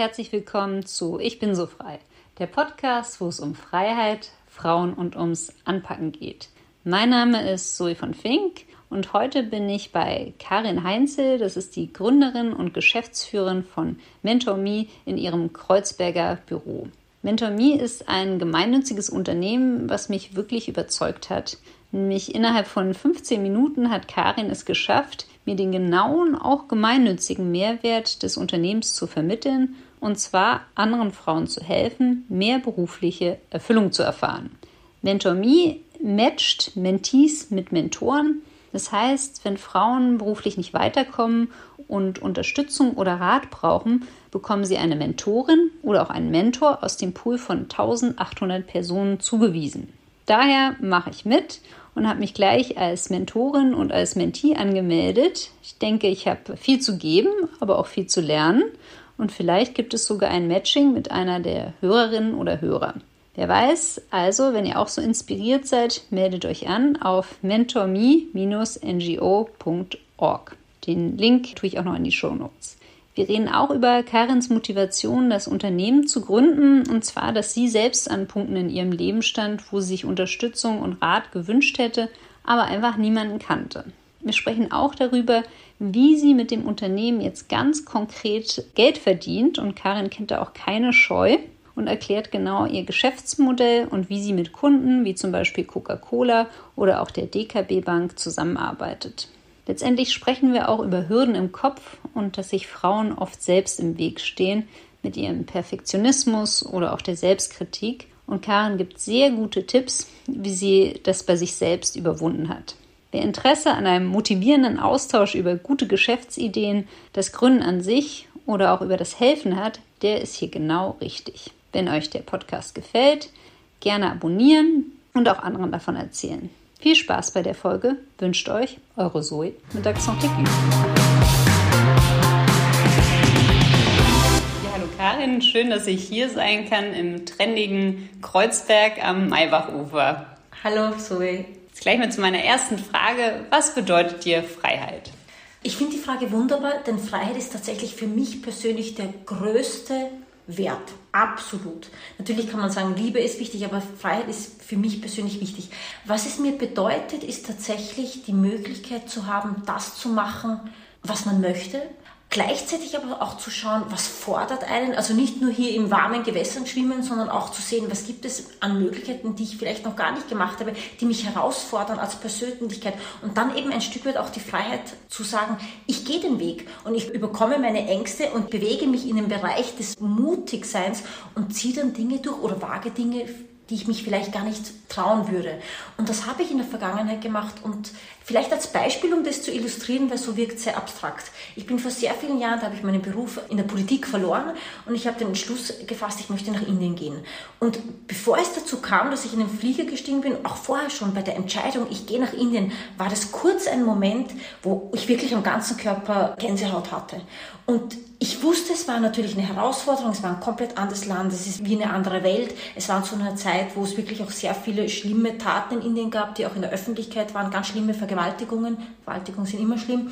herzlich willkommen zu Ich bin so frei, der Podcast, wo es um Freiheit, Frauen und ums Anpacken geht. Mein Name ist Zoe von Fink und heute bin ich bei Karin Heinzel, das ist die Gründerin und Geschäftsführerin von MentorMe in ihrem Kreuzberger Büro. MentorMe ist ein gemeinnütziges Unternehmen, was mich wirklich überzeugt hat. Nämlich innerhalb von 15 Minuten hat Karin es geschafft, mir den genauen, auch gemeinnützigen Mehrwert des Unternehmens zu vermitteln, und zwar anderen Frauen zu helfen, mehr berufliche Erfüllung zu erfahren. MentorMe matcht Mentees mit Mentoren. Das heißt, wenn Frauen beruflich nicht weiterkommen und Unterstützung oder Rat brauchen, bekommen sie eine Mentorin oder auch einen Mentor aus dem Pool von 1800 Personen zugewiesen. Daher mache ich mit und habe mich gleich als Mentorin und als Mentee angemeldet. Ich denke, ich habe viel zu geben, aber auch viel zu lernen. Und vielleicht gibt es sogar ein Matching mit einer der Hörerinnen oder Hörer. Wer weiß, also, wenn ihr auch so inspiriert seid, meldet euch an auf mentorme-ngo.org. Den Link tue ich auch noch in die Show Notes. Wir reden auch über Karins Motivation, das Unternehmen zu gründen, und zwar, dass sie selbst an Punkten in ihrem Leben stand, wo sie sich Unterstützung und Rat gewünscht hätte, aber einfach niemanden kannte. Wir sprechen auch darüber, wie sie mit dem Unternehmen jetzt ganz konkret Geld verdient, und Karin kennt da auch keine Scheu und erklärt genau ihr Geschäftsmodell und wie sie mit Kunden wie zum Beispiel Coca-Cola oder auch der DKB Bank zusammenarbeitet. Letztendlich sprechen wir auch über Hürden im Kopf und dass sich Frauen oft selbst im Weg stehen mit ihrem Perfektionismus oder auch der Selbstkritik. Und Karen gibt sehr gute Tipps, wie sie das bei sich selbst überwunden hat. Wer Interesse an einem motivierenden Austausch über gute Geschäftsideen, das Gründen an sich oder auch über das Helfen hat, der ist hier genau richtig. Wenn euch der Podcast gefällt, gerne abonnieren und auch anderen davon erzählen. Viel Spaß bei der Folge wünscht euch eure Zoe mit Accent Aigu. Ja, hallo Karin, schön, dass ich hier sein kann im trendigen Kreuzberg am Maybachufer. Hallo Zoe. Gleich mal zu meiner ersten Frage. Was bedeutet dir Freiheit? Ich finde die Frage wunderbar, denn Freiheit ist tatsächlich für mich persönlich der größte Wert. Absolut. Natürlich kann man sagen, Liebe ist wichtig, aber Freiheit ist für mich persönlich wichtig. Was es mir bedeutet, ist tatsächlich die Möglichkeit zu haben, das zu machen, was man möchte, Gleichzeitig aber auch zu schauen, was fordert einen, also nicht nur hier im warmen Gewässern schwimmen, sondern auch zu sehen, was gibt es an Möglichkeiten, die ich vielleicht noch gar nicht gemacht habe, die mich herausfordern als Persönlichkeit. Und dann eben ein Stück weit auch die Freiheit zu sagen, ich gehe den Weg und ich überkomme meine Ängste und bewege mich in den Bereich des Mutigseins und ziehe dann Dinge durch oder wage Dinge, die ich mich vielleicht gar nicht trauen würde. Und das habe ich in der Vergangenheit gemacht und vielleicht als Beispiel, um das zu illustrieren, weil so wirkt sehr abstrakt. Ich bin vor sehr vielen Jahren, da habe ich meinen Beruf in der Politik verloren und ich habe den Entschluss gefasst, ich möchte nach Indien gehen. Und bevor es dazu kam, dass ich in den Flieger gestiegen bin, auch vorher schon bei der Entscheidung, ich gehe nach Indien, war das kurz ein Moment, wo ich wirklich am ganzen Körper Gänsehaut hatte. Und ich wusste, es war natürlich eine Herausforderung, es war ein komplett anderes Land, es ist wie eine andere Welt. Es war zu einer Zeit, wo es wirklich auch sehr viele schlimme Taten in Indien gab, die auch in der Öffentlichkeit waren, ganz schlimme Vergewaltigungen. Vergewaltigungen sind immer schlimm.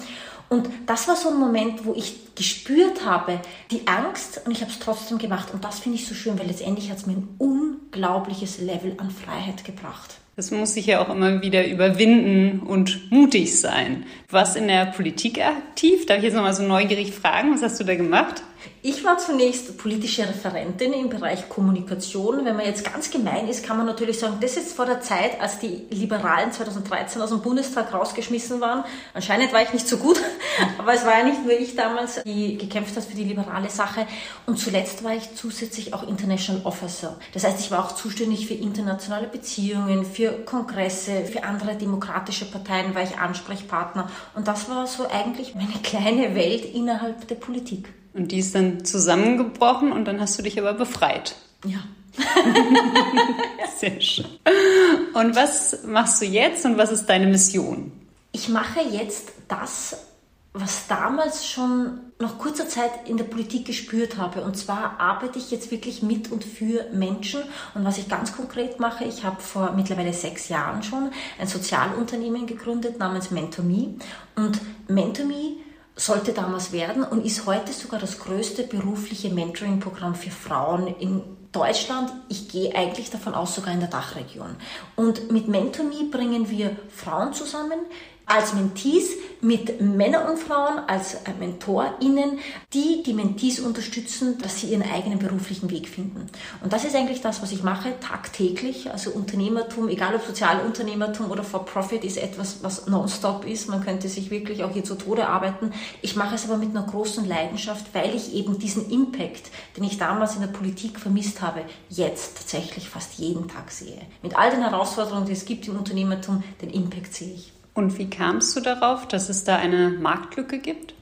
Und das war so ein Moment, wo ich gespürt habe, die Angst, und ich habe es trotzdem gemacht. Und das finde ich so schön, weil letztendlich hat es mir ein unglaubliches Level an Freiheit gebracht. Das muss sich ja auch immer wieder überwinden und mutig sein. Du warst in der Politik aktiv. Darf ich jetzt nochmal so neugierig fragen, was hast du da gemacht? Ich war zunächst politische Referentin im Bereich Kommunikation. Wenn man jetzt ganz gemein ist, kann man natürlich sagen, das ist vor der Zeit, als die Liberalen 2013 aus dem Bundestag rausgeschmissen waren. Anscheinend war ich nicht so gut, aber es war ja nicht nur ich damals, die gekämpft hat für die liberale Sache. Und zuletzt war ich zusätzlich auch International Officer. Das heißt, ich war auch zuständig für internationale Beziehungen, für Kongresse, für andere demokratische Parteien war ich Ansprechpartner. Und das war so eigentlich meine kleine Welt innerhalb der Politik. Und die ist dann zusammengebrochen und dann hast du dich aber befreit. Ja. Sehr schön. Und was machst du jetzt und was ist deine Mission? Ich mache jetzt das, was damals schon nach kurzer Zeit in der Politik gespürt habe. Und zwar arbeite ich jetzt wirklich mit und für Menschen. Und was ich ganz konkret mache, ich habe vor mittlerweile sechs Jahren schon ein Sozialunternehmen gegründet namens MentorMe. Und MentorMe sollte damals werden und ist heute sogar das größte berufliche Mentoring-Programm für Frauen in Deutschland. Ich gehe eigentlich davon aus, sogar in der Dachregion. Und mit MentorMe bringen wir Frauen zusammen, als Mentees mit Männern und Frauen als äh, MentorInnen, die die Mentees unterstützen, dass sie ihren eigenen beruflichen Weg finden. Und das ist eigentlich das, was ich mache tagtäglich. Also Unternehmertum, egal ob Sozialunternehmertum oder For-Profit, ist etwas, was nonstop ist. Man könnte sich wirklich auch hier zu Tode arbeiten. Ich mache es aber mit einer großen Leidenschaft, weil ich eben diesen Impact, den ich damals in der Politik vermisst habe, jetzt tatsächlich fast jeden Tag sehe. Mit all den Herausforderungen, die es gibt im Unternehmertum, den Impact sehe ich. Und wie kamst du darauf, dass es da eine Marktlücke gibt?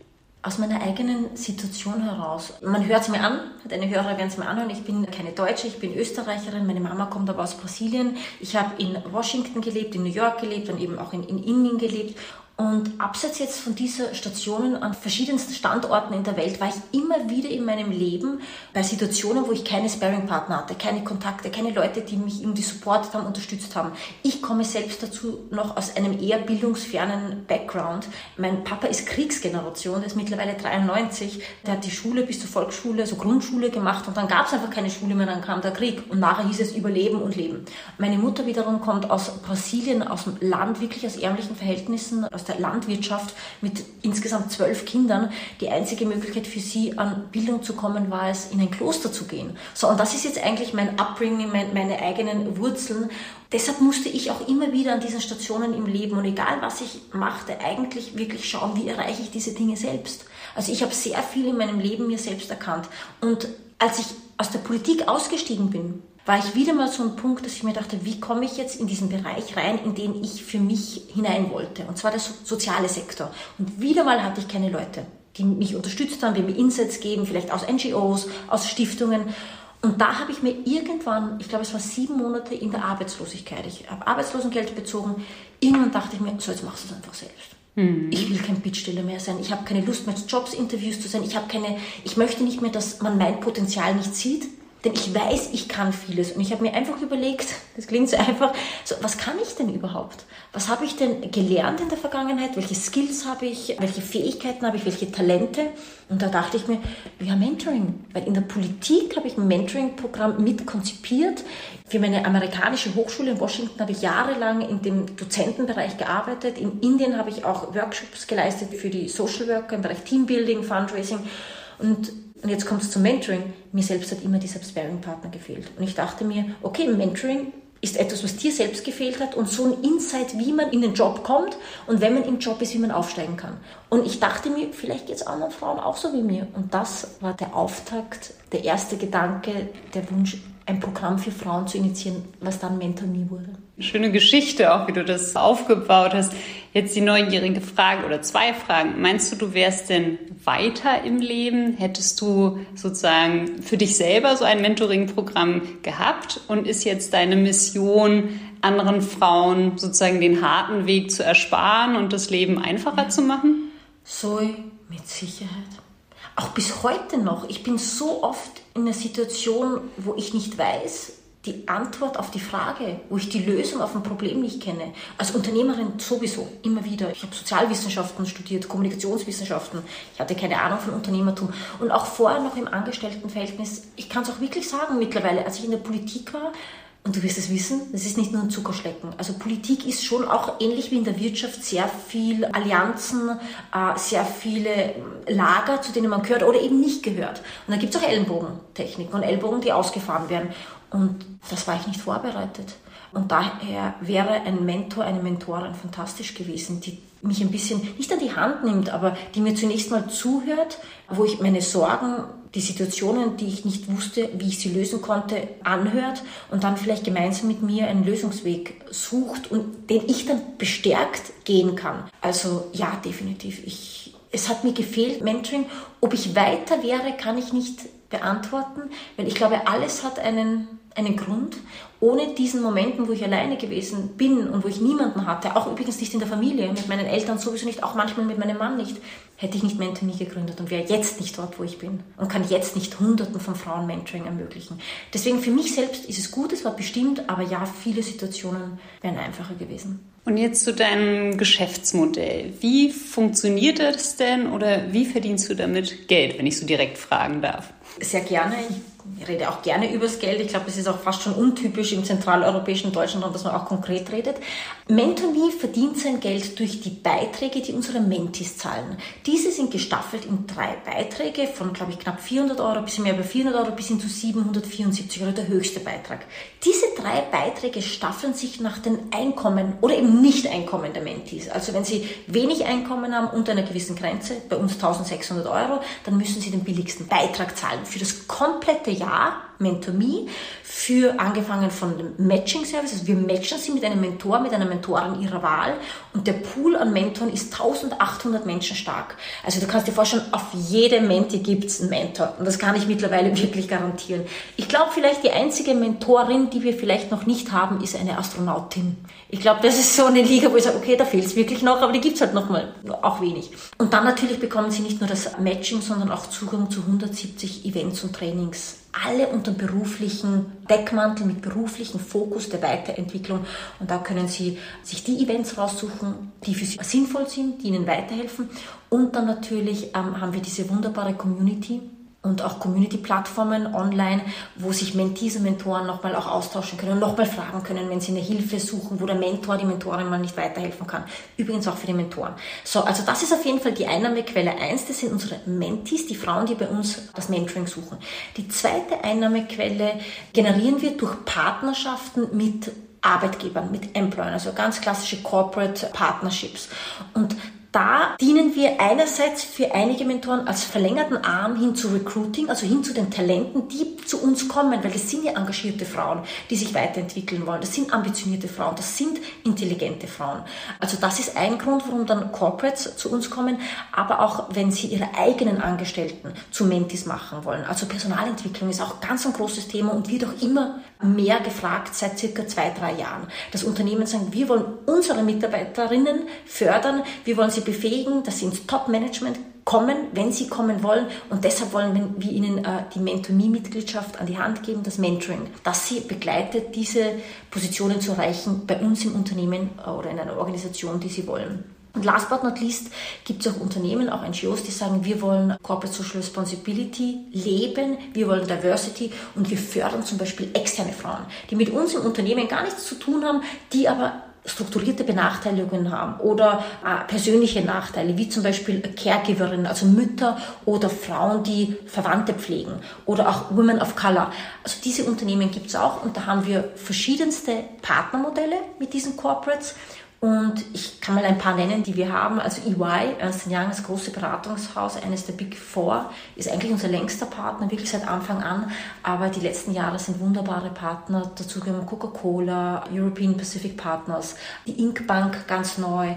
Aus meiner eigenen Situation heraus. Man hört es mir an, deine Hörer werden es mir anhören. Ich bin keine Deutsche, ich bin Österreicherin. Meine Mama kommt aber aus Brasilien. Ich habe in Washington gelebt, in New York gelebt und eben auch in, in Indien gelebt. Und abseits jetzt von dieser Stationen an verschiedensten Standorten in der Welt war ich immer wieder in meinem Leben bei Situationen, wo ich keine Sparing-Partner hatte, keine Kontakte, keine Leute, die mich irgendwie supportet haben, unterstützt haben. Ich komme selbst dazu noch aus einem eher bildungsfernen Background. Mein Papa ist Kriegsgeneration, der ist mittlerweile 93. Der hat die Schule bis zur Volksschule, also Grundschule gemacht und dann gab es einfach keine Schule mehr, dann kam der Krieg und nachher hieß es Überleben und Leben. Meine Mutter wiederum kommt aus Brasilien, aus dem Land, wirklich aus ärmlichen Verhältnissen, aus der Landwirtschaft mit insgesamt zwölf Kindern. Die einzige Möglichkeit für sie an Bildung zu kommen war es, in ein Kloster zu gehen. So, und das ist jetzt eigentlich mein Upbringing, mein, meine eigenen Wurzeln. Deshalb musste ich auch immer wieder an diesen Stationen im Leben und egal was ich machte, eigentlich wirklich schauen, wie erreiche ich diese Dinge selbst. Also ich habe sehr viel in meinem Leben mir selbst erkannt. Und als ich aus der Politik ausgestiegen bin, war ich wieder mal so ein Punkt, dass ich mir dachte, wie komme ich jetzt in diesen Bereich rein, in den ich für mich hinein wollte. Und zwar der so soziale Sektor. Und wieder mal hatte ich keine Leute, die mich unterstützt haben, die mir Insights geben, vielleicht aus NGOs, aus Stiftungen. Und da habe ich mir irgendwann, ich glaube, es war sieben Monate in der Arbeitslosigkeit, ich habe Arbeitslosengeld bezogen. Irgendwann dachte ich mir, so jetzt machst du es einfach selbst. Mhm. Ich will kein Bittsteller mehr sein. Ich habe keine Lust mehr, Jobs-Interviews zu sein. Ich habe keine, ich möchte nicht mehr, dass man mein Potenzial nicht sieht. Denn ich weiß, ich kann vieles. Und ich habe mir einfach überlegt, das klingt so einfach, so, was kann ich denn überhaupt? Was habe ich denn gelernt in der Vergangenheit? Welche Skills habe ich? Welche Fähigkeiten habe ich? Welche Talente? Und da dachte ich mir, ja, Mentoring. Weil in der Politik habe ich ein Mentoring-Programm mitkonzipiert. Für meine amerikanische Hochschule in Washington habe ich jahrelang in dem Dozentenbereich gearbeitet. In Indien habe ich auch Workshops geleistet für die Social Worker im Bereich Teambuilding, Fundraising. Und und jetzt kommt es zum Mentoring. Mir selbst hat immer dieser Sparing-Partner gefehlt. Und ich dachte mir, okay, Mentoring ist etwas, was dir selbst gefehlt hat und so ein Insight, wie man in den Job kommt und wenn man im Job ist, wie man aufsteigen kann. Und ich dachte mir, vielleicht geht es anderen Frauen auch so wie mir. Und das war der Auftakt, der erste Gedanke, der Wunsch, ein Programm für Frauen zu initiieren, was dann Mentor Me wurde. Schöne Geschichte auch, wie du das aufgebaut hast. Jetzt die neugierige Frage oder zwei Fragen. Meinst du, du wärst denn weiter im Leben? Hättest du sozusagen für dich selber so ein Mentoring-Programm gehabt und ist jetzt deine Mission, anderen Frauen sozusagen den harten Weg zu ersparen und das Leben einfacher zu machen? So, mit Sicherheit. Auch bis heute noch. Ich bin so oft in einer Situation, wo ich nicht weiß, die Antwort auf die Frage, wo ich die Lösung auf ein Problem nicht kenne. Als Unternehmerin sowieso, immer wieder. Ich habe Sozialwissenschaften studiert, Kommunikationswissenschaften. Ich hatte keine Ahnung von Unternehmertum. Und auch vorher noch im Angestelltenverhältnis, ich kann es auch wirklich sagen mittlerweile, als ich in der Politik war, und du wirst es wissen, das ist nicht nur ein Zuckerschlecken. Also Politik ist schon auch ähnlich wie in der Wirtschaft sehr viel Allianzen, äh, sehr viele Lager, zu denen man gehört oder eben nicht gehört. Und da gibt es auch Ellenbogentechniken und Ellbogen, die ausgefahren werden. Und das war ich nicht vorbereitet. Und daher wäre ein Mentor, eine Mentorin fantastisch gewesen, die mich ein bisschen nicht an die Hand nimmt, aber die mir zunächst mal zuhört, wo ich meine Sorgen, die Situationen, die ich nicht wusste, wie ich sie lösen konnte, anhört und dann vielleicht gemeinsam mit mir einen Lösungsweg sucht und den ich dann bestärkt gehen kann. Also ja, definitiv. Ich, es hat mir gefehlt, Mentoring. Ob ich weiter wäre, kann ich nicht beantworten, weil ich glaube, alles hat einen, einen Grund. Ohne diesen Momenten, wo ich alleine gewesen bin und wo ich niemanden hatte, auch übrigens nicht in der Familie, mit meinen Eltern sowieso nicht, auch manchmal mit meinem Mann nicht, hätte ich nicht Mentor nie gegründet und wäre jetzt nicht dort, wo ich bin und kann jetzt nicht Hunderten von Frauen Mentoring ermöglichen. Deswegen für mich selbst ist es gut, es war bestimmt, aber ja, viele Situationen wären einfacher gewesen. Und jetzt zu deinem Geschäftsmodell. Wie funktioniert das denn oder wie verdienst du damit Geld, wenn ich so direkt fragen darf? Sehr gerne. Ich rede auch gerne übers Geld. Ich glaube, es ist auch fast schon untypisch im zentraleuropäischen Deutschland, dass man auch konkret redet. MentorMe verdient sein Geld durch die Beiträge, die unsere Mentis zahlen. Diese sind gestaffelt in drei Beiträge von, glaube ich, knapp 400 Euro, bisschen mehr über 400 Euro bis hin zu 774 Euro, der höchste Beitrag. Diese drei Beiträge staffeln sich nach den Einkommen oder eben Nicht-Einkommen der Mentis. Also wenn Sie wenig Einkommen haben unter einer gewissen Grenze, bei uns 1600 Euro, dann müssen Sie den billigsten Beitrag zahlen für das komplette Jahr MentorMe für angefangen von dem Matching Service. Also wir matchen sie mit einem Mentor, mit einer Mentorin ihrer Wahl und der Pool an Mentoren ist 1800 Menschen stark. Also du kannst dir vorstellen, auf jede Menti gibt es einen Mentor und das kann ich mittlerweile wirklich garantieren. Ich glaube vielleicht die einzige Mentorin, die wir vielleicht noch nicht haben, ist eine Astronautin. Ich glaube, das ist so eine Liga, wo ich sage, okay, da fehlt es wirklich noch, aber die gibt es halt noch mal, auch wenig. Und dann natürlich bekommen sie nicht nur das Matching, sondern auch Zugang zu 170 Events und Trainings alle unter beruflichen Deckmantel mit beruflichem Fokus der Weiterentwicklung. Und da können Sie sich die Events raussuchen, die für Sie sinnvoll sind, die Ihnen weiterhelfen. Und dann natürlich ähm, haben wir diese wunderbare Community, und auch Community-Plattformen online, wo sich Mentees und Mentoren nochmal auch austauschen können und nochmal fragen können, wenn sie eine Hilfe suchen, wo der Mentor, die Mentorin mal nicht weiterhelfen kann. Übrigens auch für die Mentoren. So, also das ist auf jeden Fall die Einnahmequelle eins. Das sind unsere Mentees, die Frauen, die bei uns das Mentoring suchen. Die zweite Einnahmequelle generieren wir durch Partnerschaften mit Arbeitgebern, mit Employern, also ganz klassische Corporate Partnerships. Und da dienen wir einerseits für einige Mentoren als verlängerten Arm hin zu Recruiting, also hin zu den Talenten, die zu uns kommen, weil das sind ja engagierte Frauen, die sich weiterentwickeln wollen. Das sind ambitionierte Frauen, das sind intelligente Frauen. Also das ist ein Grund, warum dann Corporates zu uns kommen, aber auch wenn sie ihre eigenen Angestellten zu Mentis machen wollen. Also Personalentwicklung ist auch ganz ein großes Thema und wird auch immer mehr gefragt seit circa zwei, drei Jahren. Das Unternehmen sagen, wir wollen unsere Mitarbeiterinnen fördern, wir wollen sie befähigen, dass sie ins Top-Management kommen, wenn sie kommen wollen. Und deshalb wollen wir ihnen äh, die Mentoring-Mitgliedschaft an die Hand geben, das Mentoring, dass sie begleitet, diese Positionen zu erreichen bei uns im Unternehmen äh, oder in einer Organisation, die sie wollen. Und last but not least gibt es auch Unternehmen, auch NGOs, die sagen, wir wollen Corporate Social Responsibility leben, wir wollen Diversity und wir fördern zum Beispiel externe Frauen, die mit uns im Unternehmen gar nichts zu tun haben, die aber strukturierte Benachteiligungen haben oder äh, persönliche Nachteile, wie zum Beispiel Caregiverinnen, also Mütter oder Frauen, die Verwandte pflegen oder auch Women of Color. Also diese Unternehmen gibt es auch und da haben wir verschiedenste Partnermodelle mit diesen Corporates und ich kann mal ein paar nennen, die wir haben. Also EY, Ernst Young, das große Beratungshaus, eines der Big Four, ist eigentlich unser längster Partner, wirklich seit Anfang an. Aber die letzten Jahre sind wunderbare Partner. Dazu gehören Coca-Cola, European Pacific Partners, die Inc. Bank ganz neu,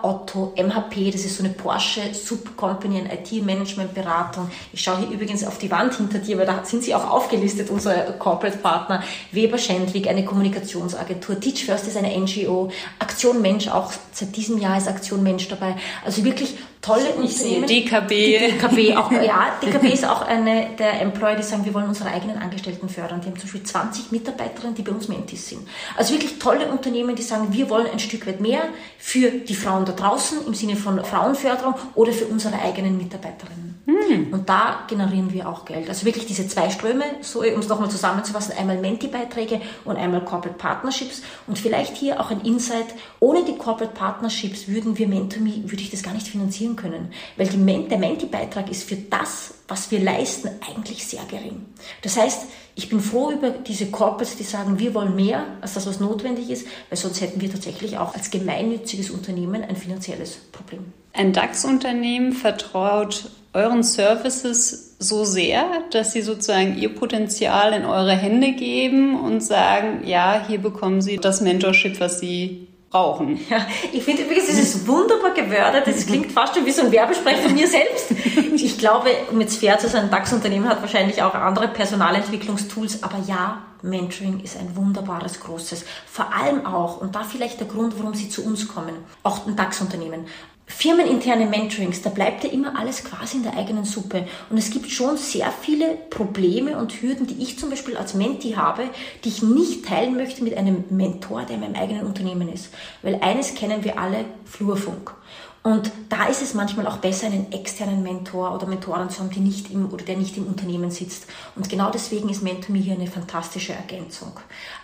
Otto, MHP, das ist so eine Porsche Subcompany, eine IT-Management-Beratung. Ich schaue hier übrigens auf die Wand hinter dir, weil da sind sie auch aufgelistet, unsere Corporate Partner. Weber Schendwick, eine Kommunikationsagentur. Teach First ist eine NGO. Aktion Mensch, auch seit diesem Jahr ist Aktion Mensch dabei. Also wirklich tolle ich Unternehmen. Sehe DKB. Die DKB auch, ja, DKB ist auch eine der Employer, die sagen, wir wollen unsere eigenen Angestellten fördern. Die haben zum Beispiel 20 Mitarbeiterinnen, die bei uns Mentis sind. Also wirklich tolle Unternehmen, die sagen, wir wollen ein Stück weit mehr für die Frauen da draußen im Sinne von Frauenförderung oder für unsere eigenen Mitarbeiterinnen. Hm. Und da generieren wir auch Geld. Also wirklich diese zwei Ströme, so, um es nochmal zusammenzufassen, einmal Menti-Beiträge und einmal Corporate Partnerships. Und vielleicht hier auch ein Insight, ohne die Corporate Partnerships würden wir MentorMe, würde ich das gar nicht finanzieren können. Weil die, der Menti-Beitrag ist für das, was wir leisten, eigentlich sehr gering. Das heißt, ich bin froh über diese Corporates, die sagen, wir wollen mehr als das, was notwendig ist, weil sonst hätten wir tatsächlich auch als gemeinnütziges Unternehmen ein finanzielles Problem. Ein DAX-Unternehmen vertraut euren Services so sehr, dass sie sozusagen ihr Potenzial in eure Hände geben und sagen, ja, hier bekommen sie das Mentorship, was sie brauchen. Ja, ich finde übrigens, es ist wunderbar gewördert. Das klingt fast schon wie so ein Werbesprech von mir selbst. Ich glaube, um jetzt fair zu sein, ein DAX-Unternehmen hat wahrscheinlich auch andere Personalentwicklungstools, aber ja, Mentoring ist ein wunderbares, großes. Vor allem auch, und da vielleicht der Grund, warum Sie zu uns kommen, auch ein DAX-Unternehmen firmeninterne Mentorings, da bleibt ja immer alles quasi in der eigenen Suppe. Und es gibt schon sehr viele Probleme und Hürden, die ich zum Beispiel als Menti habe, die ich nicht teilen möchte mit einem Mentor, der in meinem eigenen Unternehmen ist. Weil eines kennen wir alle, Flurfunk. Und da ist es manchmal auch besser, einen externen Mentor oder Mentoren zu haben, die nicht im, oder der nicht im Unternehmen sitzt. Und genau deswegen ist MentorMe hier eine fantastische Ergänzung.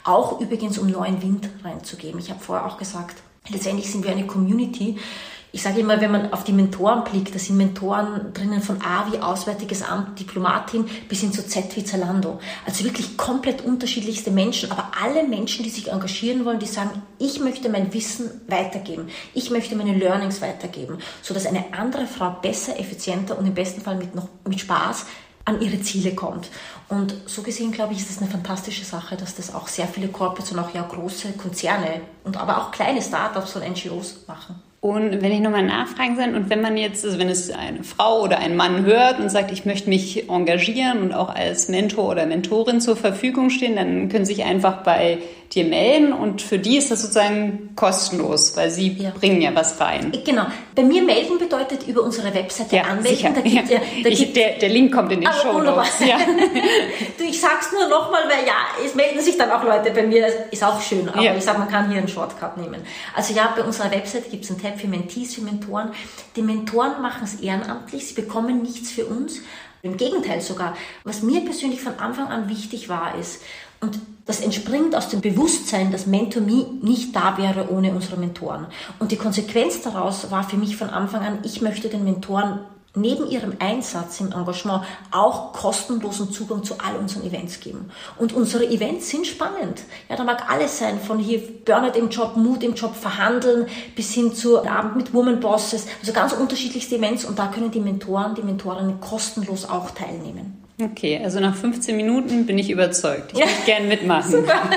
Auch übrigens, um neuen Wind reinzugeben. Ich habe vorher auch gesagt, letztendlich sind wir eine Community, ich sage immer, wenn man auf die Mentoren blickt, da sind Mentoren drinnen von A wie Auswärtiges Amt, Diplomatin bis hin zu Z wie Zalando. Also wirklich komplett unterschiedlichste Menschen, aber alle Menschen, die sich engagieren wollen, die sagen, ich möchte mein Wissen weitergeben, ich möchte meine Learnings weitergeben, sodass eine andere Frau besser, effizienter und im besten Fall mit, noch, mit Spaß an ihre Ziele kommt. Und so gesehen, glaube ich, ist das eine fantastische Sache, dass das auch sehr viele Corporates und auch ja große Konzerne und aber auch kleine Startups und NGOs machen. Und wenn ich nochmal nachfragen soll, und wenn man jetzt, also wenn es eine Frau oder ein Mann hört und sagt, ich möchte mich engagieren und auch als Mentor oder Mentorin zur Verfügung stehen, dann können Sie sich einfach bei dir melden und für die ist das sozusagen kostenlos, weil sie ja. bringen ja was rein. Genau. Bei mir melden bedeutet über unsere Webseite ja, anmelden. Da gibt, ja. da ich, der, der, Link kommt in den Show Notes. Ja. du, ich sag's nur nochmal, weil ja, es melden sich dann auch Leute bei mir. Ist auch schön, aber ich sag, man kann hier einen Shortcut nehmen. Also ja, bei unserer Webseite gibt es einen Tab für Mentees, für Mentoren. Die Mentoren machen es ehrenamtlich, sie bekommen nichts für uns. Im Gegenteil sogar. Was mir persönlich von Anfang an wichtig war, ist, und das entspringt aus dem Bewusstsein, dass Mentor.me nicht da wäre ohne unsere Mentoren. Und die Konsequenz daraus war für mich von Anfang an, ich möchte den Mentoren neben ihrem Einsatz im Engagement auch kostenlosen Zugang zu all unseren Events geben. Und unsere Events sind spannend. Ja, da mag alles sein, von hier Burnout im Job, Mut im Job, Verhandeln, bis hin zu Abend mit Woman Bosses, also ganz unterschiedlichste Events und da können die Mentoren, die Mentorinnen kostenlos auch teilnehmen. Okay, also nach 15 Minuten bin ich überzeugt. Ich ja. möchte gerne mitmachen. Super.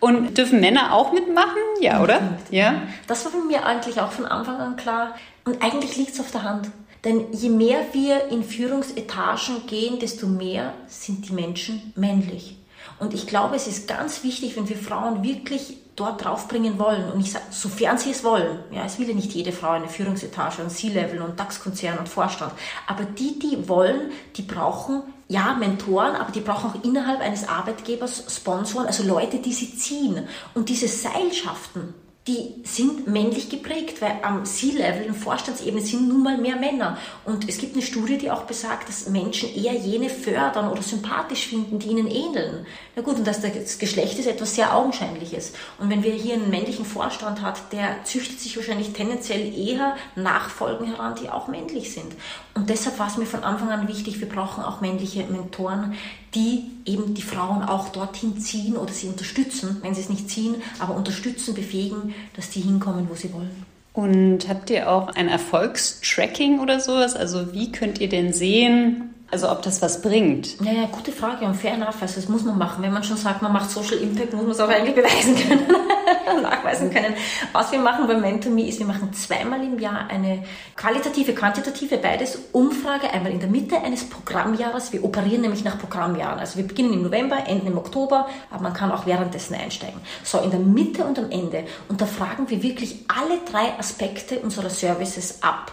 Und dürfen Männer auch mitmachen? Ja, oder? Ja. Das war mich eigentlich auch von Anfang an klar. Und eigentlich liegt es auf der Hand. Denn je mehr wir in Führungsetagen gehen, desto mehr sind die Menschen männlich. Und ich glaube, es ist ganz wichtig, wenn wir Frauen wirklich dort draufbringen wollen. Und ich sage, sofern sie es wollen. Ja, es will ja nicht jede Frau eine Führungsetage und C-Level und DAX-Konzern und Vorstand. Aber die, die wollen, die brauchen ja, Mentoren, aber die brauchen auch innerhalb eines Arbeitgebers Sponsoren, also Leute, die sie ziehen. Und diese Seilschaften, die sind männlich geprägt, weil am C-Level, in Vorstandsebene, sind nun mal mehr Männer. Und es gibt eine Studie, die auch besagt, dass Menschen eher jene fördern oder sympathisch finden, die ihnen ähneln. Na gut, und dass das Geschlecht ist etwas sehr Augenscheinliches. Und wenn wir hier einen männlichen Vorstand hat, der züchtet sich wahrscheinlich tendenziell eher Nachfolgen heran, die auch männlich sind. Und deshalb war es mir von Anfang an wichtig, wir brauchen auch männliche Mentoren, die eben die Frauen auch dorthin ziehen oder sie unterstützen, wenn sie es nicht ziehen, aber unterstützen, befähigen, dass die hinkommen, wo sie wollen. Und habt ihr auch ein Erfolgstracking oder sowas? Also wie könnt ihr denn sehen, also ob das was bringt? Ja, ja, gute Frage und fair enough. Also das muss man machen. Wenn man schon sagt, man macht Social Impact, muss man es auch eigentlich beweisen können, nachweisen können. Was wir machen bei MentorMe ist, wir machen zweimal im Jahr eine qualitative, quantitative, beides Umfrage, einmal in der Mitte eines Programmjahres. Wir operieren nämlich nach Programmjahren. Also wir beginnen im November, enden im Oktober, aber man kann auch währenddessen einsteigen. So, in der Mitte und am Ende. Und da fragen wir wirklich alle drei Aspekte unserer Services ab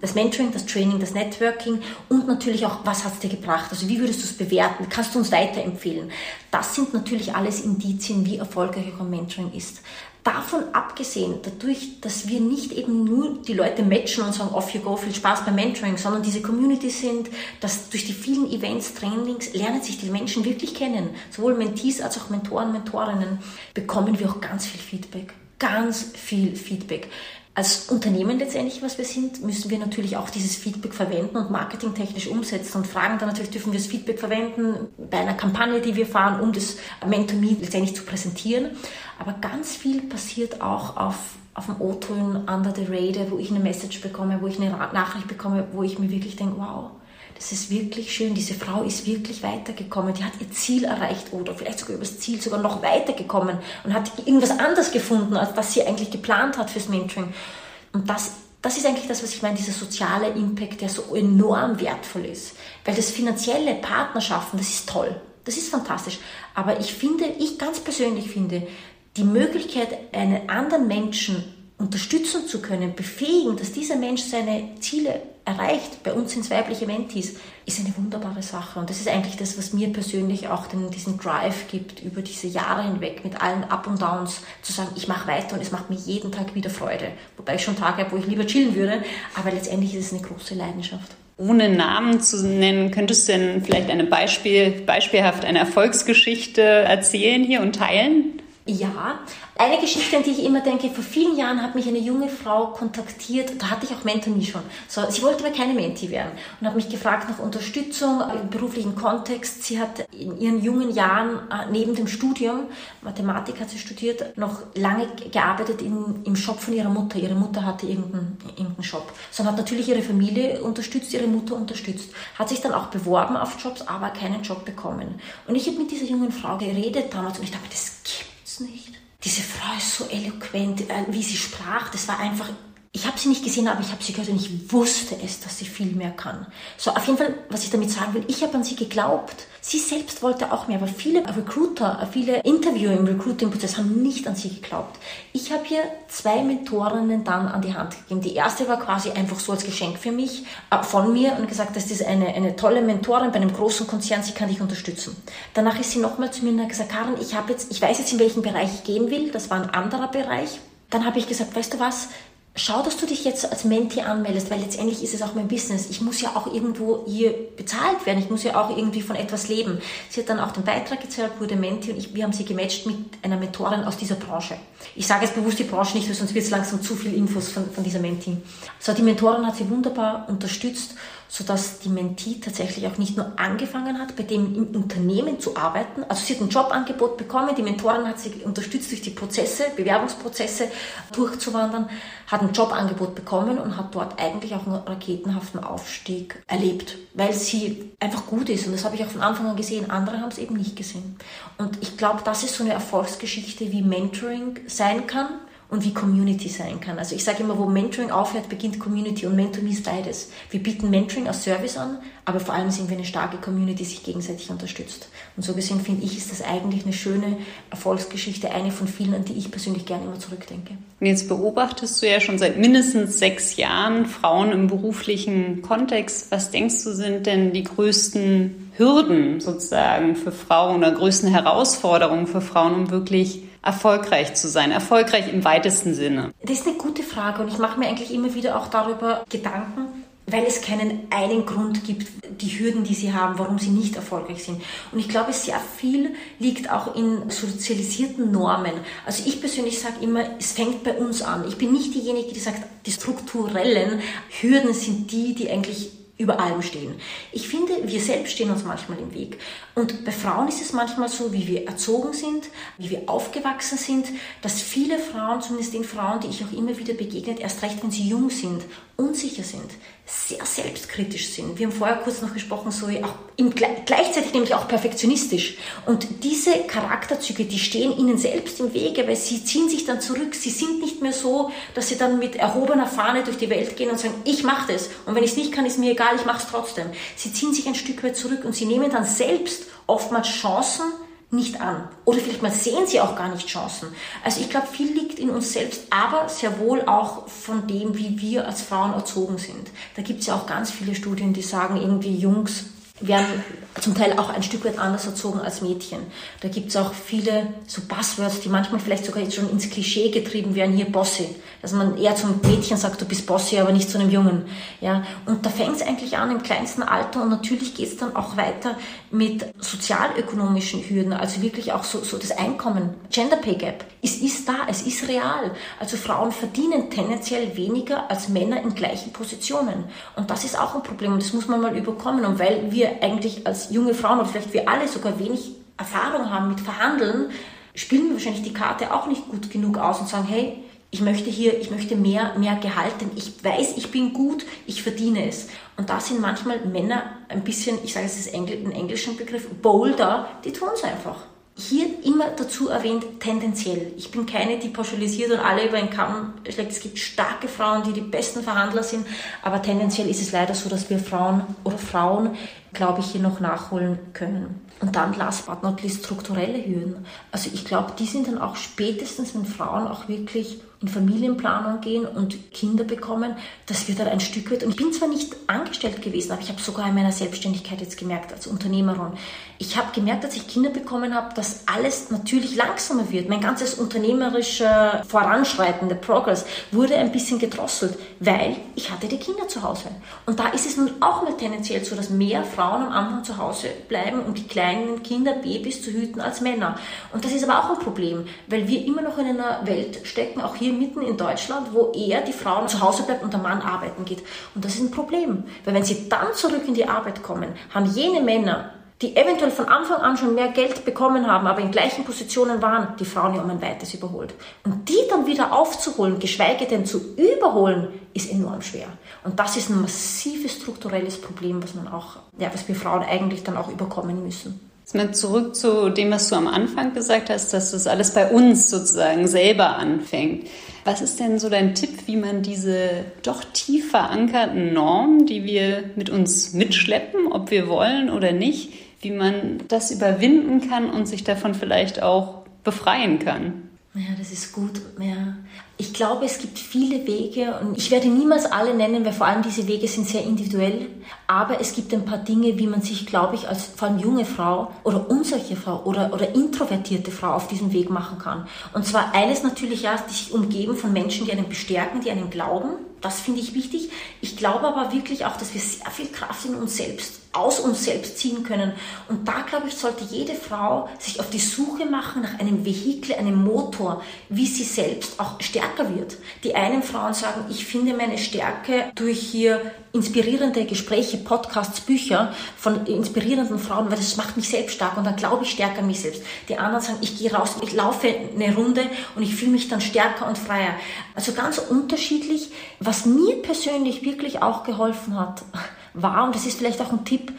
das Mentoring, das Training, das Networking und natürlich auch, was hat es dir gebracht? Also wie würdest du es bewerten? Kannst du uns weiterempfehlen? Das sind natürlich alles Indizien, wie erfolgreich ein Mentoring ist. Davon abgesehen, dadurch, dass wir nicht eben nur die Leute matchen und sagen, off you go, viel Spaß beim Mentoring, sondern diese Community sind, dass durch die vielen Events, Trainings lernen sich die Menschen wirklich kennen. Sowohl Mentees als auch Mentoren, Mentorinnen bekommen wir auch ganz viel Feedback. Ganz viel Feedback als Unternehmen letztendlich, was wir sind, müssen wir natürlich auch dieses Feedback verwenden und marketingtechnisch umsetzen und fragen dann natürlich, dürfen wir das Feedback verwenden bei einer Kampagne, die wir fahren, um das Mentor-Me letztendlich zu präsentieren. Aber ganz viel passiert auch auf auf dem O-Ton under the radar, wo ich eine Message bekomme, wo ich eine Nachricht bekomme, wo ich mir wirklich denke, wow, das ist wirklich schön, diese Frau ist wirklich weitergekommen, die hat ihr Ziel erreicht oder vielleicht sogar übers Ziel sogar noch weitergekommen und hat irgendwas anderes gefunden, als was sie eigentlich geplant hat fürs Mentoring. Und das, das ist eigentlich das, was ich meine, dieser soziale Impact, der so enorm wertvoll ist. Weil das finanzielle Partnerschaften, das ist toll, das ist fantastisch. Aber ich finde, ich ganz persönlich finde, die Möglichkeit, einen anderen Menschen unterstützen zu können, befähigen, dass dieser Mensch seine Ziele erreicht, bei uns sind es weibliche Mentis, ist eine wunderbare Sache. Und das ist eigentlich das, was mir persönlich auch den, diesen Drive gibt, über diese Jahre hinweg mit allen Up und Downs zu sagen, ich mache weiter und es macht mir jeden Tag wieder Freude. Wobei ich schon Tage habe, wo ich lieber chillen würde, aber letztendlich ist es eine große Leidenschaft. Ohne Namen zu nennen, könntest du denn vielleicht eine Beispiel, beispielhaft eine Erfolgsgeschichte erzählen hier und teilen? Ja, eine Geschichte, an die ich immer denke, vor vielen Jahren hat mich eine junge Frau kontaktiert, da hatte ich auch Mentonie schon. So, sie wollte aber keine Menti werden und hat mich gefragt nach Unterstützung im beruflichen Kontext. Sie hat in ihren jungen Jahren äh, neben dem Studium, Mathematik hat sie studiert, noch lange gearbeitet in, im Shop von ihrer Mutter. Ihre Mutter hatte irgendeinen, irgendeinen Shop. So hat natürlich ihre Familie unterstützt, ihre Mutter unterstützt. Hat sich dann auch beworben auf Jobs, aber keinen Job bekommen. Und ich habe mit dieser jungen Frau geredet damals und ich dachte, das nicht. Diese Frau ist so eloquent, äh, wie sie sprach. Das war einfach ich habe sie nicht gesehen, aber ich habe sie gehört und ich wusste es, dass sie viel mehr kann. So, auf jeden Fall, was ich damit sagen will, ich habe an sie geglaubt. Sie selbst wollte auch mehr, aber viele Recruiter, viele Interviewer im Recruiting-Prozess haben nicht an sie geglaubt. Ich habe ihr zwei Mentorinnen dann an die Hand gegeben. Die erste war quasi einfach so als Geschenk für mich, äh, von mir und gesagt, das ist eine, eine tolle Mentorin bei einem großen Konzern, sie kann dich unterstützen. Danach ist sie nochmal zu mir und hat gesagt, Karin, ich habe jetzt, ich weiß jetzt, in welchen Bereich ich gehen will, das war ein anderer Bereich. Dann habe ich gesagt, weißt du was, schau, dass du dich jetzt als Menti anmeldest, weil letztendlich ist es auch mein Business. Ich muss ja auch irgendwo hier bezahlt werden. Ich muss ja auch irgendwie von etwas leben. Sie hat dann auch den Beitrag gezahlt, wurde Menti und ich, wir haben sie gematcht mit einer Mentorin aus dieser Branche. Ich sage jetzt bewusst die Branche nicht, weil sonst wird es langsam zu viel Infos von, von dieser Menti. So, die Mentorin hat sie wunderbar unterstützt sodass die Mentee tatsächlich auch nicht nur angefangen hat, bei dem im Unternehmen zu arbeiten. Also sie hat ein Jobangebot bekommen, die Mentorin hat sie unterstützt durch die Prozesse, Bewerbungsprozesse durchzuwandern, hat ein Jobangebot bekommen und hat dort eigentlich auch einen raketenhaften Aufstieg erlebt, weil sie einfach gut ist. Und das habe ich auch von Anfang an gesehen. Andere haben es eben nicht gesehen. Und ich glaube, das ist so eine Erfolgsgeschichte, wie Mentoring sein kann und wie Community sein kann. Also ich sage immer, wo Mentoring aufhört, beginnt Community und Mentoring ist beides. Wir bieten Mentoring als Service an, aber vor allem sind wir eine starke Community, die sich gegenseitig unterstützt. Und so gesehen finde ich, ist das eigentlich eine schöne Erfolgsgeschichte, eine von vielen, an die ich persönlich gerne immer zurückdenke. Und jetzt beobachtest du ja schon seit mindestens sechs Jahren Frauen im beruflichen Kontext. Was denkst du, sind denn die größten Hürden sozusagen für Frauen oder größten Herausforderungen für Frauen, um wirklich erfolgreich zu sein? Erfolgreich im weitesten Sinne? Das ist eine gute Frage und ich mache mir eigentlich immer wieder auch darüber Gedanken, weil es keinen einen Grund gibt, die Hürden, die sie haben, warum sie nicht erfolgreich sind. Und ich glaube, sehr viel liegt auch in sozialisierten Normen. Also ich persönlich sage immer, es fängt bei uns an. Ich bin nicht diejenige, die sagt, die strukturellen Hürden sind die, die eigentlich über allem stehen. Ich finde, wir selbst stehen uns manchmal im Weg. Und bei Frauen ist es manchmal so, wie wir erzogen sind, wie wir aufgewachsen sind, dass viele Frauen, zumindest den Frauen, die ich auch immer wieder begegnet, erst recht, wenn sie jung sind, unsicher sind, sehr selbstkritisch sind. Wir haben vorher kurz noch gesprochen, so auch im, gleichzeitig nämlich auch perfektionistisch. Und diese Charakterzüge, die stehen ihnen selbst im Wege, weil sie ziehen sich dann zurück. Sie sind nicht mehr so, dass sie dann mit erhobener Fahne durch die Welt gehen und sagen, ich mache das. Und wenn ich es nicht kann, ist mir egal, ich mache es trotzdem. Sie ziehen sich ein Stück weit zurück und sie nehmen dann selbst oftmals Chancen, nicht an. Oder vielleicht mal sehen sie auch gar nicht Chancen. Also ich glaube, viel liegt in uns selbst, aber sehr wohl auch von dem, wie wir als Frauen erzogen sind. Da gibt es ja auch ganz viele Studien, die sagen, irgendwie Jungs werden zum Teil auch ein Stück weit anders erzogen als Mädchen. Da gibt es auch viele so Buzzwords, die manchmal vielleicht sogar jetzt schon ins Klischee getrieben werden, hier Bosse. Dass man eher zum Mädchen sagt, du bist Bosse, aber nicht zu einem Jungen. Ja? Und da fängt es eigentlich an im kleinsten Alter und natürlich geht es dann auch weiter mit sozialökonomischen Hürden, also wirklich auch so, so das Einkommen, Gender Pay Gap. Es ist da, es ist real. Also Frauen verdienen tendenziell weniger als Männer in gleichen Positionen. Und das ist auch ein Problem und das muss man mal überkommen. Und weil wir eigentlich als junge Frauen oder vielleicht wir alle sogar wenig Erfahrung haben mit Verhandeln, spielen wir wahrscheinlich die Karte auch nicht gut genug aus und sagen, hey, ich möchte hier, ich möchte mehr, mehr Gehalt, denn ich weiß, ich bin gut, ich verdiene es. Und da sind manchmal Männer ein bisschen, ich sage es ist ein englischen Begriff, bolder, die tun es einfach. Hier immer dazu erwähnt, tendenziell. Ich bin keine, die pauschalisiert und alle über einen Kamm schlägt. Es gibt starke Frauen, die die besten Verhandler sind, aber tendenziell ist es leider so, dass wir Frauen oder Frauen, glaube ich, hier noch nachholen können. Und dann last but not least strukturelle Hürden. Also ich glaube, die sind dann auch spätestens, wenn Frauen auch wirklich in Familienplanung gehen und Kinder bekommen, das wird dann ein Stück weit. Und ich bin zwar nicht angestellt gewesen, aber ich habe sogar in meiner Selbstständigkeit jetzt gemerkt, als Unternehmerin, ich habe gemerkt, als ich Kinder bekommen habe, dass alles natürlich langsamer wird. Mein ganzes unternehmerischer Voranschreiten, der Progress, wurde ein bisschen gedrosselt, weil ich hatte die Kinder zu Hause. Und da ist es nun auch mal tendenziell so, dass mehr Frauen am Anfang zu Hause bleiben, um die kleinen Kinder, Babys zu hüten, als Männer. Und das ist aber auch ein Problem, weil wir immer noch in einer Welt stecken, auch hier mitten in Deutschland, wo eher die Frau zu Hause bleibt und der Mann arbeiten geht. Und das ist ein Problem, weil wenn sie dann zurück in die Arbeit kommen, haben jene Männer, die eventuell von Anfang an schon mehr Geld bekommen haben, aber in gleichen Positionen waren, die Frauen ja um ein weites überholt. Und die dann wieder aufzuholen, geschweige denn zu überholen, ist enorm schwer. Und das ist ein massives strukturelles Problem, was man auch, ja, was wir Frauen eigentlich dann auch überkommen müssen. Zurück zu dem, was du am Anfang gesagt hast, dass das alles bei uns sozusagen selber anfängt. Was ist denn so dein Tipp, wie man diese doch tief verankerten Normen, die wir mit uns mitschleppen, ob wir wollen oder nicht, wie man das überwinden kann und sich davon vielleicht auch befreien kann. Ja, das ist gut. Ja. Ich glaube, es gibt viele Wege und ich werde niemals alle nennen, weil vor allem diese Wege sind sehr individuell. Aber es gibt ein paar Dinge, wie man sich, glaube ich, als vor allem junge Frau oder unsolche Frau oder, oder introvertierte Frau auf diesem Weg machen kann. Und zwar eines natürlich ja, sich umgeben von Menschen, die einen bestärken, die einen glauben. Das finde ich wichtig. Ich glaube aber wirklich auch, dass wir sehr viel Kraft in uns selbst aus uns selbst ziehen können. Und da, glaube ich, sollte jede Frau sich auf die Suche machen nach einem Vehikel, einem Motor, wie sie selbst auch stärker wird. Die einen Frauen sagen, ich finde meine Stärke durch hier inspirierende Gespräche, Podcasts, Bücher von inspirierenden Frauen, weil das macht mich selbst stark und dann glaube ich stärker an mich selbst. Die anderen sagen, ich gehe raus, ich laufe eine Runde und ich fühle mich dann stärker und freier. Also ganz unterschiedlich. Was mir persönlich wirklich auch geholfen hat, war, und das ist vielleicht auch ein Tipp,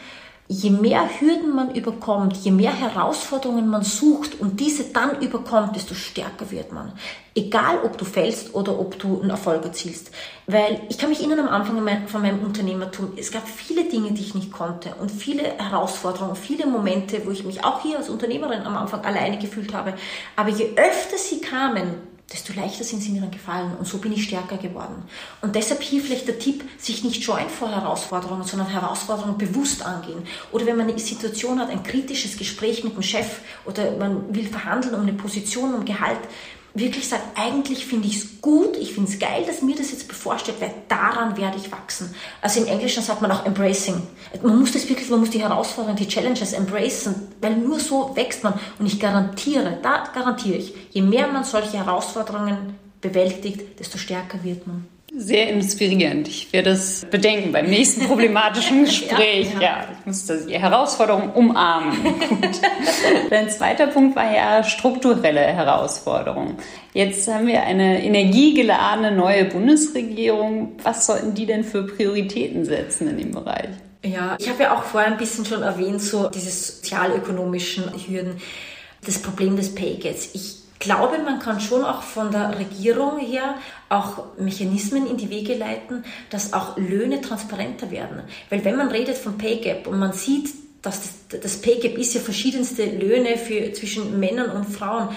je mehr Hürden man überkommt, je mehr Herausforderungen man sucht und diese dann überkommt, desto stärker wird man. Egal, ob du fällst oder ob du einen Erfolg erzielst. Weil ich kann mich erinnern am Anfang von meinem Unternehmertum, es gab viele Dinge, die ich nicht konnte und viele Herausforderungen, viele Momente, wo ich mich auch hier als Unternehmerin am Anfang alleine gefühlt habe. Aber je öfter sie kamen, desto leichter sind sie mir dann gefallen und so bin ich stärker geworden. Und deshalb hier vielleicht der Tipp, sich nicht scheuen vor Herausforderungen, sondern Herausforderungen bewusst angehen. Oder wenn man eine Situation hat, ein kritisches Gespräch mit dem Chef oder man will verhandeln um eine Position, um Gehalt, wirklich sagt, eigentlich finde ich es gut, ich finde es geil, dass mir das jetzt bevorsteht, weil daran werde ich wachsen. Also im Englischen sagt man auch embracing. Man muss das wirklich, man muss die Herausforderungen, die Challenges embracen, weil nur so wächst man. Und ich garantiere, da garantiere ich, je mehr man solche Herausforderungen bewältigt, desto stärker wird man. Sehr inspirierend. Ich werde es bedenken beim nächsten problematischen Gespräch. ja, ja. ja, ich muss die Herausforderung umarmen. Gut. Dein zweiter Punkt war ja strukturelle Herausforderungen. Jetzt haben wir eine energiegeladene neue Bundesregierung. Was sollten die denn für Prioritäten setzen in dem Bereich? Ja, ich habe ja auch vorher ein bisschen schon erwähnt, so diese sozialökonomischen Hürden, das Problem des Pay Gaps. Ich glaube, man kann schon auch von der Regierung her auch Mechanismen in die Wege leiten, dass auch Löhne transparenter werden. Weil wenn man redet von Pay Gap und man sieht, dass das, das Pay Gap ist ja verschiedenste Löhne für, zwischen Männern und Frauen,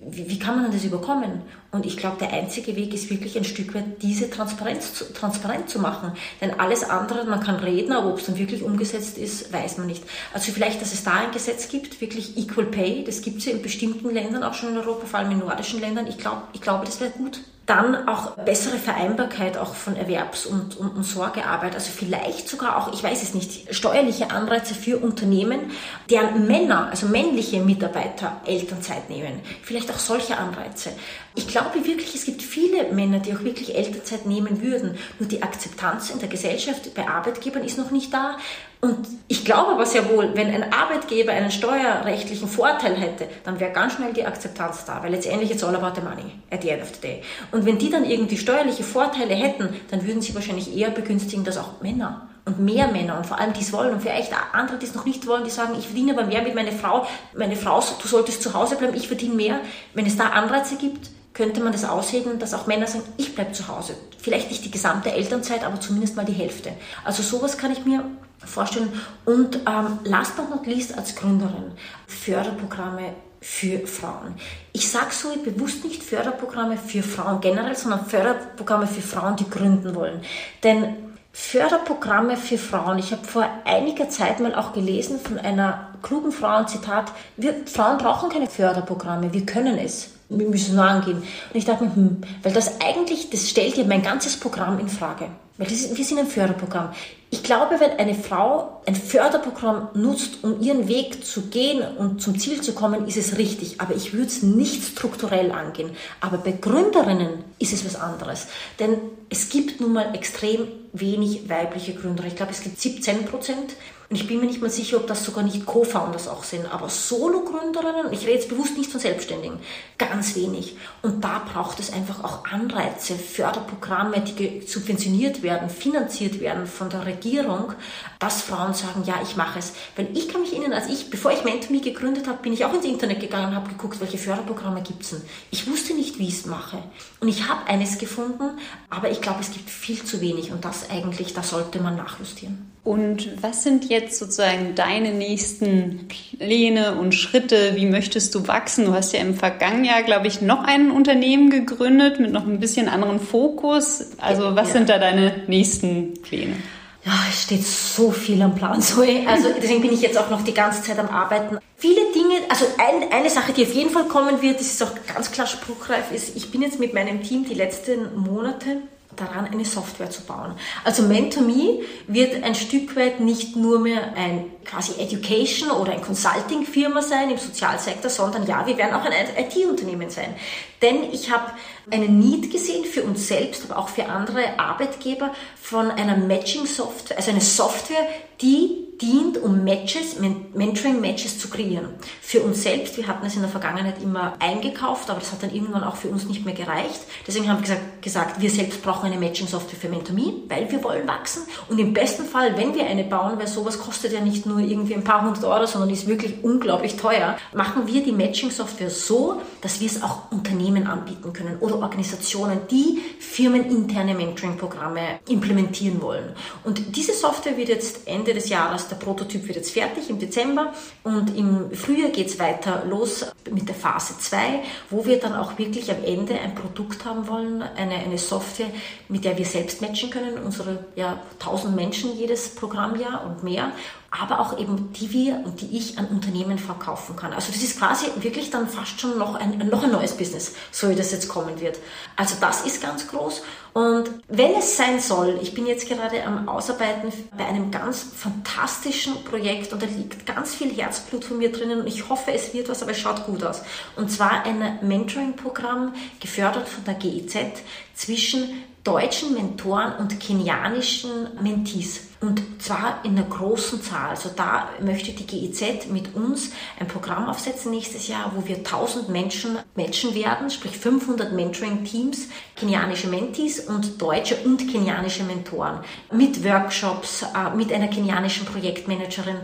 wie, wie kann man das überkommen? Und ich glaube, der einzige Weg ist wirklich ein Stück weit diese Transparenz zu, transparent zu machen. Denn alles andere, man kann reden, aber ob es dann wirklich umgesetzt ist, weiß man nicht. Also vielleicht, dass es da ein Gesetz gibt, wirklich Equal Pay, das gibt es ja in bestimmten Ländern, auch schon in Europa, vor allem in nordischen Ländern. Ich, glaub, ich glaube, das wäre gut. Dann auch bessere Vereinbarkeit auch von Erwerbs- und, und, und, Sorgearbeit. Also vielleicht sogar auch, ich weiß es nicht, steuerliche Anreize für Unternehmen, deren Männer, also männliche Mitarbeiter Elternzeit nehmen. Vielleicht auch solche Anreize. Ich glaube wirklich, es gibt viele Männer, die auch wirklich Elternzeit nehmen würden. Nur die Akzeptanz in der Gesellschaft bei Arbeitgebern ist noch nicht da. Und ich glaube aber sehr wohl, wenn ein Arbeitgeber einen steuerrechtlichen Vorteil hätte, dann wäre ganz schnell die Akzeptanz da, weil letztendlich it's all about the money at the end of the day. Und wenn die dann irgendwie steuerliche Vorteile hätten, dann würden sie wahrscheinlich eher begünstigen, dass auch Männer und mehr Männer und vor allem die es wollen und vielleicht andere, die es noch nicht wollen, die sagen, ich verdiene aber mehr mit meiner Frau, meine Frau, du solltest zu Hause bleiben, ich verdiene mehr. Wenn es da Anreize gibt, könnte man das aushebeln, dass auch Männer sagen, ich bleibe zu Hause. Vielleicht nicht die gesamte Elternzeit, aber zumindest mal die Hälfte. Also sowas kann ich mir vorstellen. Und ähm, last but not least als Gründerin, Förderprogramme für Frauen. Ich sage so bewusst nicht Förderprogramme für Frauen generell, sondern Förderprogramme für Frauen, die gründen wollen. Denn Förderprogramme für Frauen. Ich habe vor einiger Zeit mal auch gelesen von einer klugen Frau ein Zitat, wir Frauen brauchen keine Förderprogramme, wir können es. Wir müssen nur angehen. Und ich dachte mir, hm, weil das eigentlich, das stellt ja mein ganzes Programm in Frage. Weil ist, wir sind ein Förderprogramm. Ich glaube, wenn eine Frau ein Förderprogramm nutzt, um ihren Weg zu gehen und zum Ziel zu kommen, ist es richtig. Aber ich würde es nicht strukturell angehen. Aber bei Gründerinnen ist es was anderes. Denn es gibt nun mal extrem wenig weibliche Gründer. Ich glaube, es gibt 17 Prozent. Und ich bin mir nicht mal sicher, ob das sogar nicht Co-Founders auch sind. Aber Solo-Gründerinnen, ich rede jetzt bewusst nicht von Selbstständigen, ganz wenig. Und da braucht es einfach auch Anreize, Förderprogramme, die subventioniert werden, finanziert werden von der Regierung, dass Frauen sagen, ja, ich mache es. Weil ich kann mich erinnern, als ich, bevor ich MentorMe gegründet habe, bin ich auch ins Internet gegangen und habe geguckt, welche Förderprogramme gibt es denn. Ich wusste nicht, wie ich es mache. Und ich habe eines gefunden, aber ich glaube, es gibt viel zu wenig. Und das eigentlich, da sollte man nachjustieren. Und was sind jetzt sozusagen deine nächsten Pläne und Schritte? Wie möchtest du wachsen? Du hast ja im vergangenen Jahr, glaube ich, noch ein Unternehmen gegründet mit noch ein bisschen anderen Fokus. Also was ja. sind da deine nächsten Pläne? Ja, es steht so viel am Plan, Zoe. Also deswegen bin ich jetzt auch noch die ganze Zeit am Arbeiten. Viele Dinge, also ein, eine Sache, die auf jeden Fall kommen wird, das ist auch ganz klar spruchreif, ist, ich bin jetzt mit meinem Team die letzten Monate daran, eine Software zu bauen. Also MentorMe wird ein Stück weit nicht nur mehr ein quasi Education oder ein Consulting-Firma sein im Sozialsektor, sondern ja, wir werden auch ein IT-Unternehmen sein. Denn ich habe einen Need gesehen für uns selbst, aber auch für andere Arbeitgeber von einer Matching-Software, also eine Software, die dient, um Matches, Mentoring-Matches zu kreieren. Für uns selbst, wir hatten es in der Vergangenheit immer eingekauft, aber das hat dann irgendwann auch für uns nicht mehr gereicht. Deswegen haben wir gesagt, gesagt wir selbst brauchen eine Matching-Software für MentorMe, weil wir wollen wachsen. Und im besten Fall, wenn wir eine bauen, weil sowas kostet ja nicht nur irgendwie ein paar hundert Euro, sondern ist wirklich unglaublich teuer, machen wir die Matching-Software so, dass wir es auch Unternehmen anbieten können oder Organisationen, die firmeninterne Mentoring-Programme implementieren wollen. Und diese Software wird jetzt Ende des Jahres der Prototyp wird jetzt fertig im Dezember und im Frühjahr geht es weiter los mit der Phase 2, wo wir dann auch wirklich am Ende ein Produkt haben wollen, eine, eine Software, mit der wir selbst matchen können, unsere ja, 1000 Menschen jedes Programmjahr und mehr aber auch eben die wir und die ich an Unternehmen verkaufen kann. Also das ist quasi wirklich dann fast schon noch ein, noch ein neues Business, so wie das jetzt kommen wird. Also das ist ganz groß. Und wenn es sein soll, ich bin jetzt gerade am Ausarbeiten bei einem ganz fantastischen Projekt und da liegt ganz viel Herzblut von mir drinnen und ich hoffe, es wird was, aber es schaut gut aus. Und zwar ein Mentoring-Programm, gefördert von der GIZ, zwischen deutschen Mentoren und kenianischen Mentees. Und zwar in einer großen Zahl. Also da möchte die GIZ mit uns ein Programm aufsetzen nächstes Jahr, wo wir 1000 Menschen matchen werden, sprich 500 Mentoring-Teams, kenianische Mentees und deutsche und kenianische Mentoren. Mit Workshops, äh, mit einer kenianischen Projektmanagerin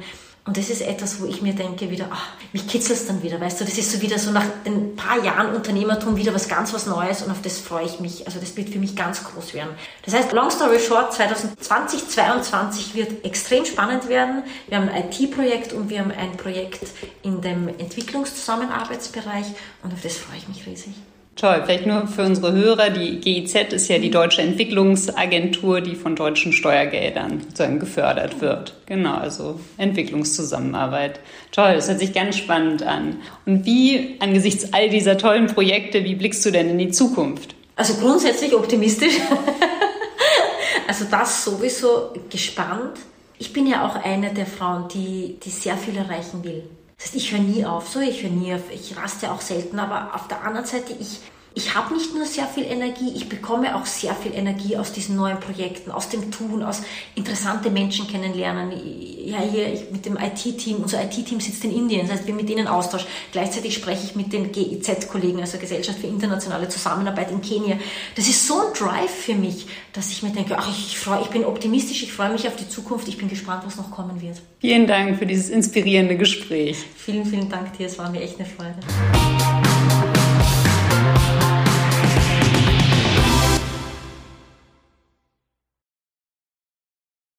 und das ist etwas, wo ich mir denke, wieder, ach, mich kitzelt dann wieder, weißt du, das ist so wieder so nach ein paar Jahren Unternehmertum wieder was ganz was Neues und auf das freue ich mich. Also das wird für mich ganz groß werden. Das heißt, long story short, 2020, 2022 wird extrem spannend werden. Wir haben ein IT-Projekt und wir haben ein Projekt in dem Entwicklungszusammenarbeitsbereich und auf das freue ich mich riesig. Toll, vielleicht nur für unsere Hörer, die GIZ ist ja die deutsche Entwicklungsagentur, die von deutschen Steuergeldern sozusagen gefördert wird. Genau, also Entwicklungszusammenarbeit. Toll, das hört sich ganz spannend an. Und wie, angesichts all dieser tollen Projekte, wie blickst du denn in die Zukunft? Also grundsätzlich optimistisch. also das sowieso gespannt. Ich bin ja auch eine der Frauen, die, die sehr viel erreichen will. Das heißt, ich höre nie auf, so ich höre nie auf, ich raste auch selten, aber auf der anderen Seite, ich, ich habe nicht nur sehr viel Energie, ich bekomme auch sehr viel Energie aus diesen neuen Projekten, aus dem Tun, aus interessante Menschen kennenlernen. Ja, hier ich, mit dem IT-Team, unser IT-Team sitzt in Indien, das heißt, wir mit denen Austausch. Gleichzeitig spreche ich mit den GIZ-Kollegen, also Gesellschaft für internationale Zusammenarbeit in Kenia. Das ist so ein Drive für mich, dass ich mir denke, ach, ich, freu, ich bin optimistisch, ich freue mich auf die Zukunft, ich bin gespannt, was noch kommen wird. Vielen Dank für dieses inspirierende Gespräch. Vielen, vielen Dank dir, es war mir echt eine Freude.